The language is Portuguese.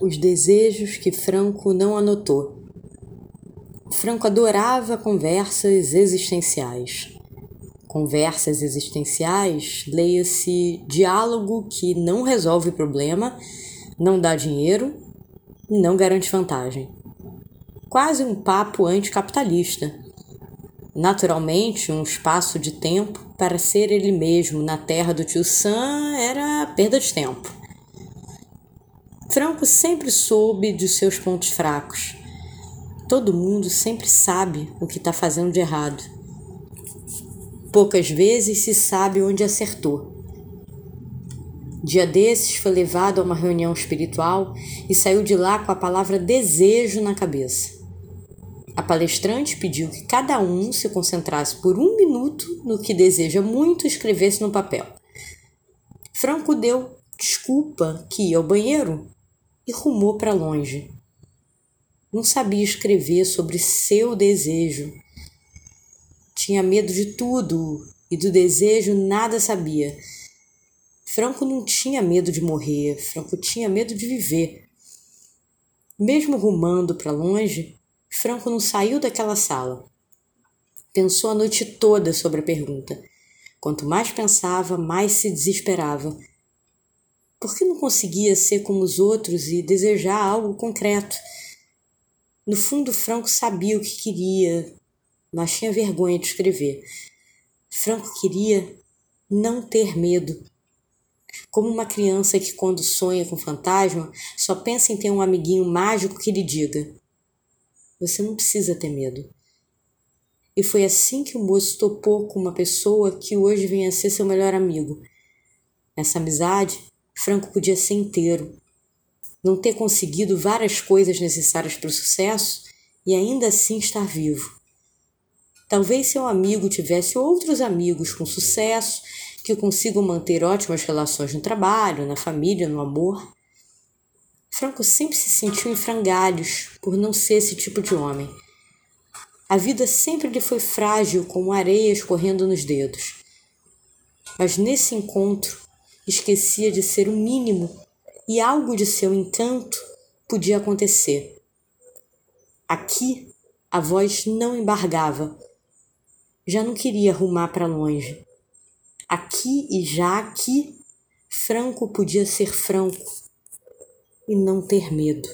os desejos que Franco não anotou. Franco adorava conversas existenciais. Conversas existenciais, leia-se diálogo que não resolve problema, não dá dinheiro, não garante vantagem. Quase um papo anticapitalista. Naturalmente, um espaço de tempo para ser ele mesmo na terra do tio Sam era perda de tempo. Franco sempre soube dos seus pontos fracos. Todo mundo sempre sabe o que está fazendo de errado. Poucas vezes se sabe onde acertou. Dia desses foi levado a uma reunião espiritual e saiu de lá com a palavra desejo na cabeça. A palestrante pediu que cada um se concentrasse por um minuto no que deseja muito e escrevesse no papel. Franco deu desculpa que ia ao banheiro e rumou para longe. Não sabia escrever sobre seu desejo. Tinha medo de tudo e do desejo nada sabia. Franco não tinha medo de morrer, Franco tinha medo de viver. Mesmo rumando para longe, Franco não saiu daquela sala. Pensou a noite toda sobre a pergunta. Quanto mais pensava, mais se desesperava por que não conseguia ser como os outros e desejar algo concreto? No fundo, Franco sabia o que queria, mas tinha vergonha de escrever. Franco queria não ter medo. Como uma criança que, quando sonha com fantasma, só pensa em ter um amiguinho mágico que lhe diga: Você não precisa ter medo. E foi assim que o moço topou com uma pessoa que hoje vem a ser seu melhor amigo. Essa amizade Franco podia ser inteiro, não ter conseguido várias coisas necessárias para o sucesso e ainda assim estar vivo. Talvez seu amigo tivesse outros amigos com sucesso que consigam manter ótimas relações no trabalho, na família, no amor. Franco sempre se sentiu em frangalhos por não ser esse tipo de homem. A vida sempre lhe foi frágil, como areia escorrendo nos dedos. Mas nesse encontro, esquecia de ser o mínimo e algo de seu encanto podia acontecer. Aqui a voz não embargava. Já não queria rumar para longe. Aqui e já aqui, Franco podia ser franco e não ter medo.